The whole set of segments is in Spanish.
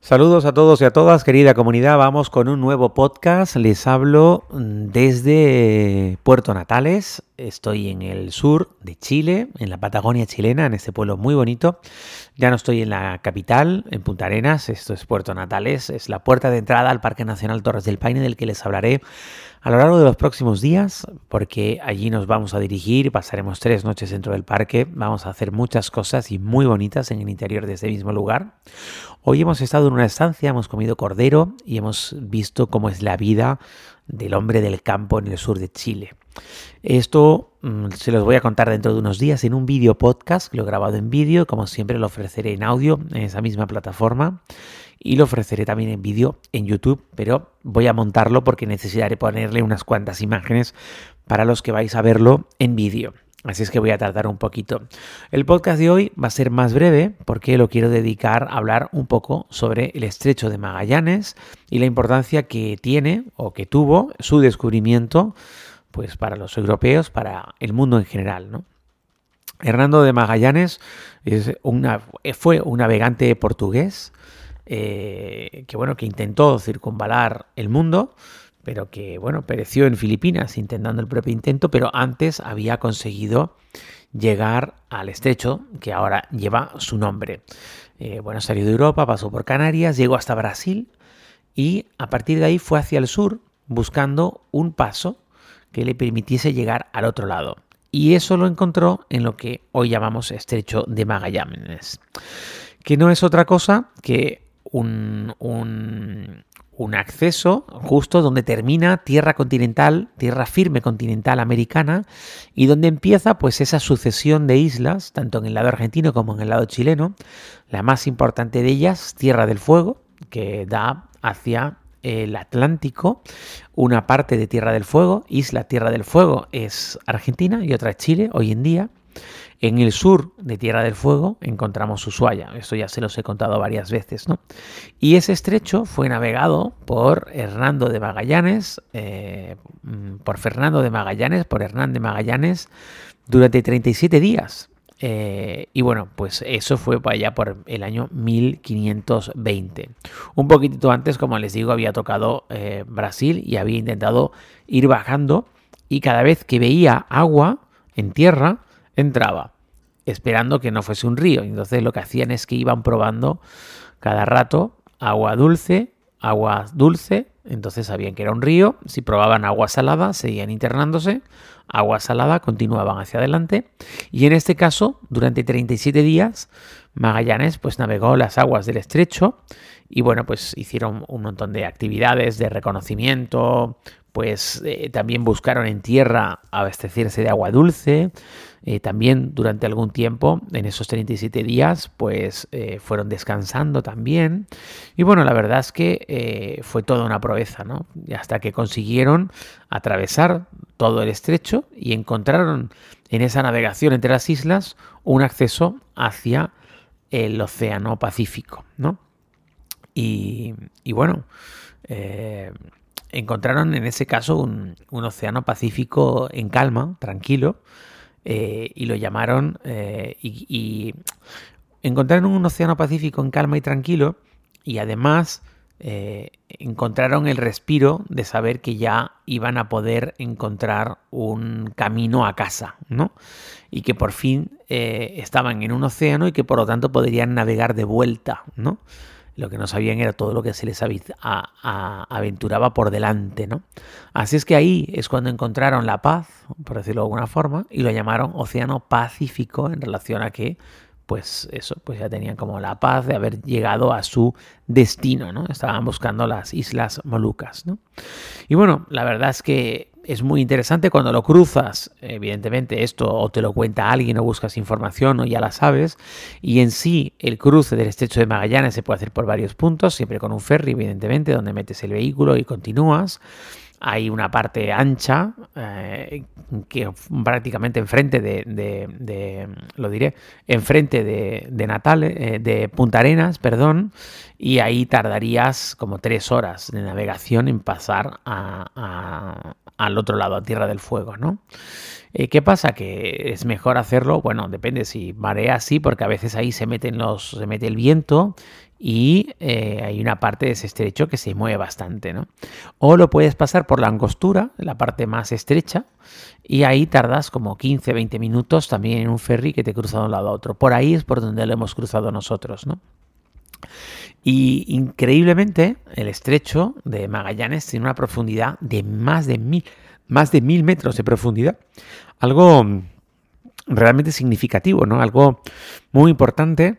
Saludos a todos y a todas, querida comunidad. Vamos con un nuevo podcast. Les hablo desde Puerto Natales. Estoy en el sur de Chile, en la Patagonia chilena, en este pueblo muy bonito. Ya no estoy en la capital, en Punta Arenas. Esto es Puerto Natales. Es la puerta de entrada al Parque Nacional Torres del Paine, del que les hablaré a lo largo de los próximos días, porque allí nos vamos a dirigir, pasaremos tres noches dentro del parque, vamos a hacer muchas cosas y muy bonitas en el interior de ese mismo lugar. Hoy hemos estado en una estancia, hemos comido cordero y hemos visto cómo es la vida del hombre del campo en el sur de Chile. Esto mm, se los voy a contar dentro de unos días en un vídeo podcast, lo he grabado en vídeo, como siempre lo ofreceré en audio en esa misma plataforma y lo ofreceré también en vídeo en YouTube, pero voy a montarlo porque necesitaré ponerle unas cuantas imágenes para los que vais a verlo en vídeo. Así es que voy a tardar un poquito. El podcast de hoy va a ser más breve porque lo quiero dedicar a hablar un poco sobre el estrecho de Magallanes y la importancia que tiene o que tuvo su descubrimiento pues para los europeos, para el mundo en general, ¿no? Hernando de Magallanes es una, fue un navegante portugués eh, que bueno, que intentó circunvalar el mundo, pero que bueno, pereció en Filipinas intentando el propio intento, pero antes había conseguido llegar al estrecho que ahora lleva su nombre. Eh, bueno, salió de Europa, pasó por Canarias, llegó hasta Brasil y a partir de ahí fue hacia el sur buscando un paso que le permitiese llegar al otro lado. Y eso lo encontró en lo que hoy llamamos estrecho de Magallanes, que no es otra cosa que un, un, acceso justo donde termina tierra continental, tierra firme continental americana, y donde empieza pues esa sucesión de islas, tanto en el lado argentino como en el lado chileno, la más importante de ellas, Tierra del Fuego, que da hacia el Atlántico, una parte de Tierra del Fuego, isla Tierra del Fuego es Argentina y otra es Chile hoy en día, en el sur de Tierra del Fuego encontramos Ushuaia, esto ya se los he contado varias veces, ¿no? Y ese estrecho fue navegado por Hernando de Magallanes, eh, por Fernando de Magallanes, por Hernán de Magallanes, durante 37 días. Eh, y bueno, pues eso fue para allá por el año 1520. Un poquitito antes, como les digo, había tocado eh, Brasil y había intentado ir bajando y cada vez que veía agua en tierra, entraba, esperando que no fuese un río. Entonces lo que hacían es que iban probando cada rato agua dulce, agua dulce, entonces sabían que era un río, si probaban agua salada, seguían internándose, agua salada, continuaban hacia adelante, y en este caso, durante 37 días, Magallanes pues navegó las aguas del estrecho y bueno, pues hicieron un montón de actividades de reconocimiento, pues eh, también buscaron en tierra abastecerse de agua dulce, eh, también durante algún tiempo, en esos 37 días, pues eh, fueron descansando también. Y bueno, la verdad es que fue toda una proeza, ¿no? hasta que consiguieron atravesar todo el estrecho y encontraron en esa navegación entre las islas un acceso hacia el Océano Pacífico, ¿no? Y, bueno, encontraron en ese caso un, océano Pacífico en calma, tranquilo, eh, y lo llamaron eh, y, encontraron un océano Pacífico en calma y tranquilo y además eh, encontraron el respiro de saber que ya iban a poder encontrar un camino a casa, ¿no? Y que por fin estaban en un océano y que por lo tanto podrían navegar de vuelta, ¿no? Lo que no sabían era todo lo que se les aventuraba por delante, ¿no? Así es que ahí es cuando encontraron la paz, por decirlo de alguna forma, y lo llamaron Océano Pacífico en relación a que, pues eso, pues ya tenían como la paz de haber llegado a su destino, ¿no? Estaban buscando las Islas Molucas, ¿no? Y bueno, la verdad es que es muy interesante cuando lo cruzas, evidentemente esto o te lo cuenta alguien o buscas información o ya la sabes, y en sí el cruce del estrecho de Magallanes se puede hacer por varios puntos, siempre con un ferry, evidentemente, donde metes el vehículo y continúas. Hay una parte ancha eh, que prácticamente enfrente de, de, lo diré, enfrente de, de eh, de Punta Arenas, perdón, y ahí tardarías como tres horas de navegación en pasar a, al otro lado, a Tierra del Fuego, ¿no? Eh, ¿Qué pasa? Que es mejor hacerlo, bueno, depende si marea sí, porque a veces ahí se meten los, se mete el viento y eh, hay una parte de ese estrecho que se mueve bastante, ¿no? O lo puedes pasar por la angostura, la parte más estrecha, y ahí tardas como 15, 20 minutos también en un ferry que te cruza de un lado a otro. Por ahí es por donde lo hemos cruzado nosotros, ¿no? Y increíblemente, el estrecho de Magallanes tiene una profundidad de más de mil, más de mil metros de profundidad. Algo realmente significativo, ¿no? Algo muy importante,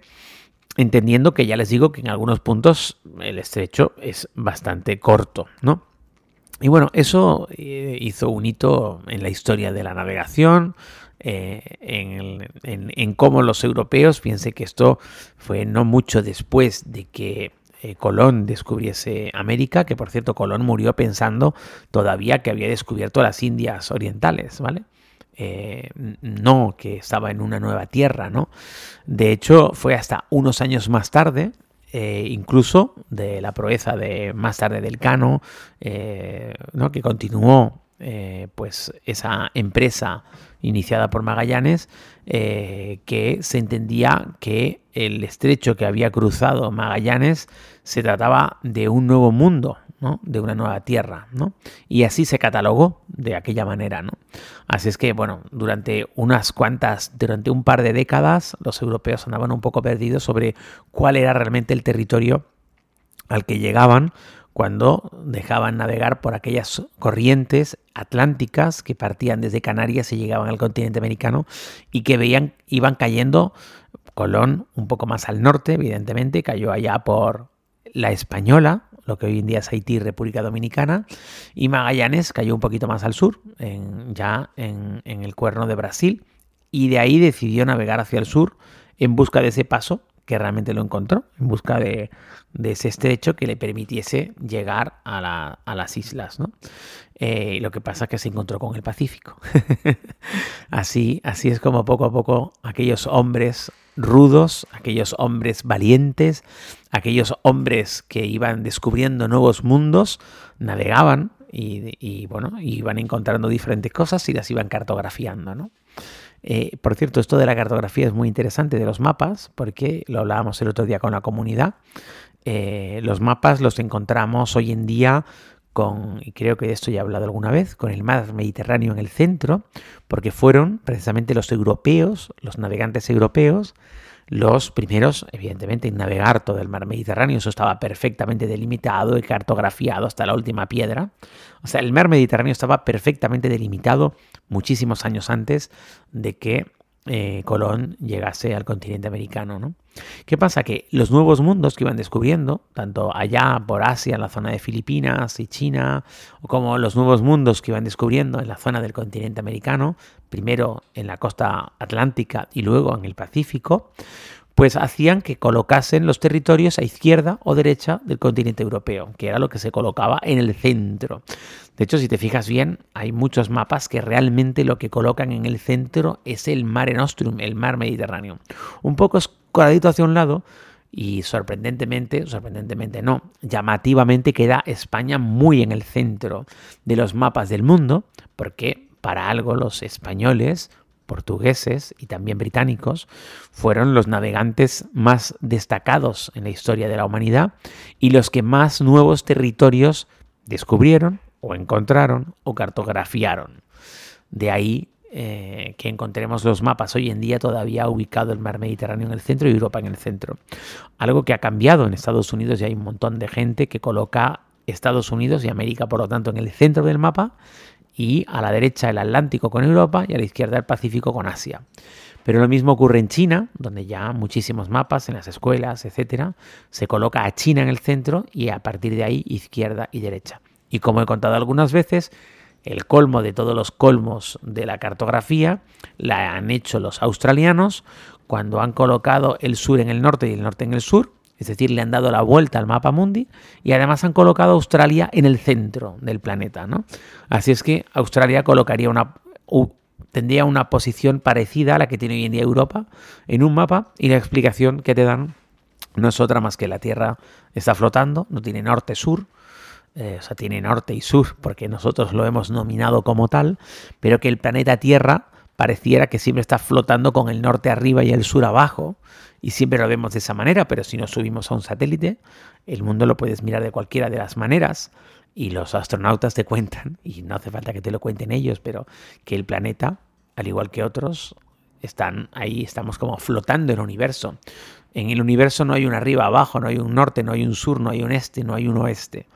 entendiendo que ya les digo que en algunos puntos el estrecho es bastante corto, ¿no? Y bueno, eso eh, hizo un hito en la historia de la navegación, eh, en, cómo los europeos, piense que esto fue no mucho después de que eh, Colón descubriese América, que por cierto Colón murió pensando todavía que había descubierto las Indias Orientales, ¿vale? Eh, no que estaba en una nueva tierra, ¿no? De hecho, fue hasta unos años más tarde, incluso de la proeza de más tarde del Cano, ¿no? que continuó pues esa empresa iniciada por Magallanes, eh, que se entendía que el estrecho que había cruzado Magallanes se trataba de un nuevo mundo, ¿no? de una nueva tierra, ¿no? y así se catalogó de aquella manera. ¿no? Así es que, bueno, durante unas cuantas, durante un par de décadas, los europeos andaban un poco perdidos sobre cuál era realmente el territorio al que llegaban cuando dejaban navegar por aquellas corrientes atlánticas que partían desde Canarias y llegaban al continente americano y que veían iban cayendo Colón un poco más al norte, evidentemente, cayó allá por la Española, lo que hoy en día es Haití República Dominicana, y Magallanes cayó un poquito más al sur, ya en, en el cuerno de Brasil, y de ahí decidió navegar hacia el sur en busca de ese paso que realmente lo encontró, en busca de, ese estrecho que le permitiese llegar a, las islas. ¿no? Eh, lo que pasa es que se encontró con el Pacífico. así, así es como poco a poco aquellos hombres rudos, aquellos hombres valientes, aquellos hombres que iban descubriendo nuevos mundos, navegaban y, y iban encontrando diferentes cosas y las iban cartografiando. ¿no? Eh, por cierto, esto de la cartografía es muy interesante de los mapas, porque lo hablábamos el otro día con la comunidad. Eh, los mapas los encontramos hoy en día con, y creo que de esto ya he hablado alguna vez, con el mar Mediterráneo en el centro, porque fueron precisamente los europeos, los navegantes europeos, los primeros, evidentemente, en navegar todo el mar Mediterráneo. Eso estaba perfectamente delimitado y cartografiado hasta la última piedra. O sea, el mar Mediterráneo estaba perfectamente delimitado muchísimos años antes de que eh, Colón llegase al continente americano. ¿no? ¿Qué pasa? Que los nuevos mundos que iban descubriendo, tanto allá por Asia, en la zona de Filipinas y China, como los nuevos mundos que iban descubriendo en la zona del continente americano, primero en la costa atlántica y luego en el Pacífico, pues hacían que colocasen los territorios a izquierda o derecha del continente europeo, que era lo que se colocaba en el centro. De hecho, si te fijas bien, hay muchos mapas que realmente lo que colocan en el centro es el Mare Nostrum, el mar Mediterráneo. Un poco escoradito hacia un lado y sorprendentemente, sorprendentemente no, llamativamente queda España muy en el centro de los mapas del mundo, porque para algo los españoles portugueses y también británicos fueron los navegantes más destacados en la historia de la humanidad y los que más nuevos territorios descubrieron o encontraron o cartografiaron. De ahí eh, que encontremos los mapas hoy en día todavía ubicado el mar Mediterráneo en el centro y Europa en el centro. Algo que ha cambiado en Estados Unidos y hay un montón de gente que coloca Estados Unidos y América, por lo tanto, en el centro del mapa y a la derecha el Atlántico con Europa y a la izquierda el Pacífico con Asia. Pero lo mismo ocurre en China, donde ya muchísimos mapas en las escuelas, etcétera, se coloca a China en el centro y a partir de ahí izquierda y derecha. Y como he contado algunas veces, el colmo de todos los colmos de la cartografía la han hecho los australianos cuando han colocado el sur en el norte y el norte en el sur, es decir, le han dado la vuelta al mapa mundi y además han colocado a Australia en el centro del planeta. ¿no? Así es que Australia colocaría una, tendría una posición parecida a la que tiene hoy en día Europa en un mapa y la explicación que te dan no es otra más que la Tierra está flotando, no tiene norte-sur, eh, o sea, tiene norte y sur, porque nosotros lo hemos nominado como tal, pero que el planeta Tierra pareciera que siempre está flotando con el norte arriba y el sur abajo, y siempre lo vemos de esa manera, pero si nos subimos a un satélite, el mundo lo puedes mirar de cualquiera de las maneras, y los astronautas te cuentan, y no hace falta que te lo cuenten ellos, pero que el planeta, al igual que otros, están ahí, estamos como flotando en el universo. En el universo no hay un arriba, abajo, no hay un norte, no hay un sur, no hay un este, no hay un oeste.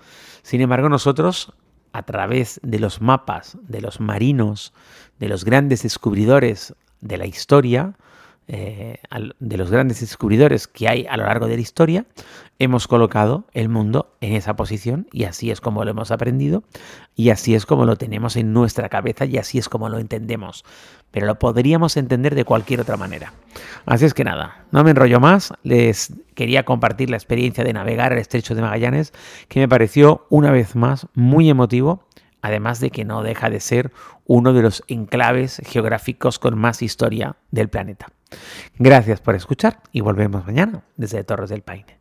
Sin embargo, nosotros, a través de los mapas, de los marinos, de los grandes descubridores de la historia, eh, de los grandes descubridores que hay a lo largo de la historia, hemos colocado el mundo en esa posición y así es como lo hemos aprendido y así es como lo tenemos en nuestra cabeza y así es como lo entendemos. Pero lo podríamos entender de cualquier otra manera. Así es que nada, no me enrollo más, les quería compartir la experiencia de navegar el estrecho de Magallanes que me pareció una vez más muy emotivo además de que no deja de ser uno de los enclaves geográficos con más historia del planeta. Gracias por escuchar y volvemos mañana desde Torres del Paine.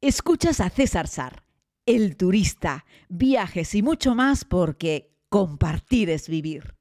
Escuchas a César Sar, el turista, viajes y mucho más porque compartir es vivir.